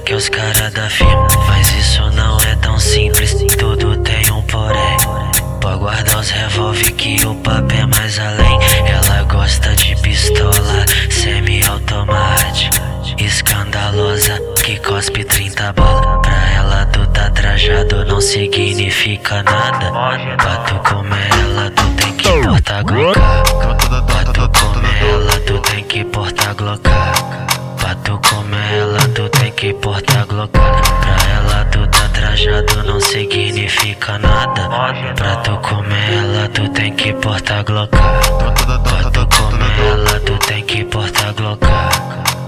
que os caras da firma. Mas isso não é tão simples, tudo tem um porém. Pode guardar os revólver que o papo é mais além. Ela gosta de pistola semi-automática, escandalosa que cospe 30 balas. Pra ela tu tá trajado não significa nada. Pra tu comer ela tu tem que portar glocka. Pra tu comer ela tu tem que portar glocka. Tu tem que portar glocka. Pra ela tu tá trajado não significa nada. Pra tu comer ela tu tem que portar glocka. Pra tu comer ela tu tem que portar glocka.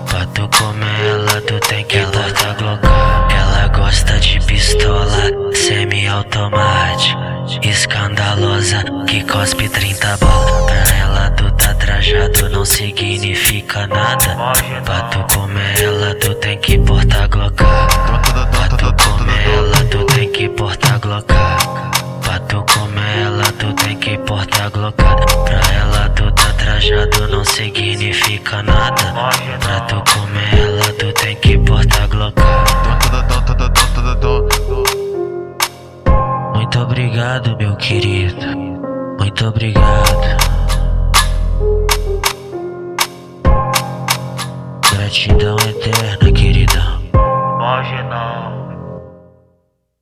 Pra tu comer ela tu tem que portar glocka. Ela gosta de pistola semi-automática, escandalosa que cospe 30 balas. Pra ela tu tá trajado não significa nada. Pra tu comer ela tu tem que portar glocka. Pra tu comer ela tu tem que portar glocka. Pra comer ela tu tem que portar glocka. Pra ela tu tá trajado não significa nada. Pra tu comer ela tu tem que portar glocka. Muito obrigado, meu querido. Muito obrigado. that you don't there.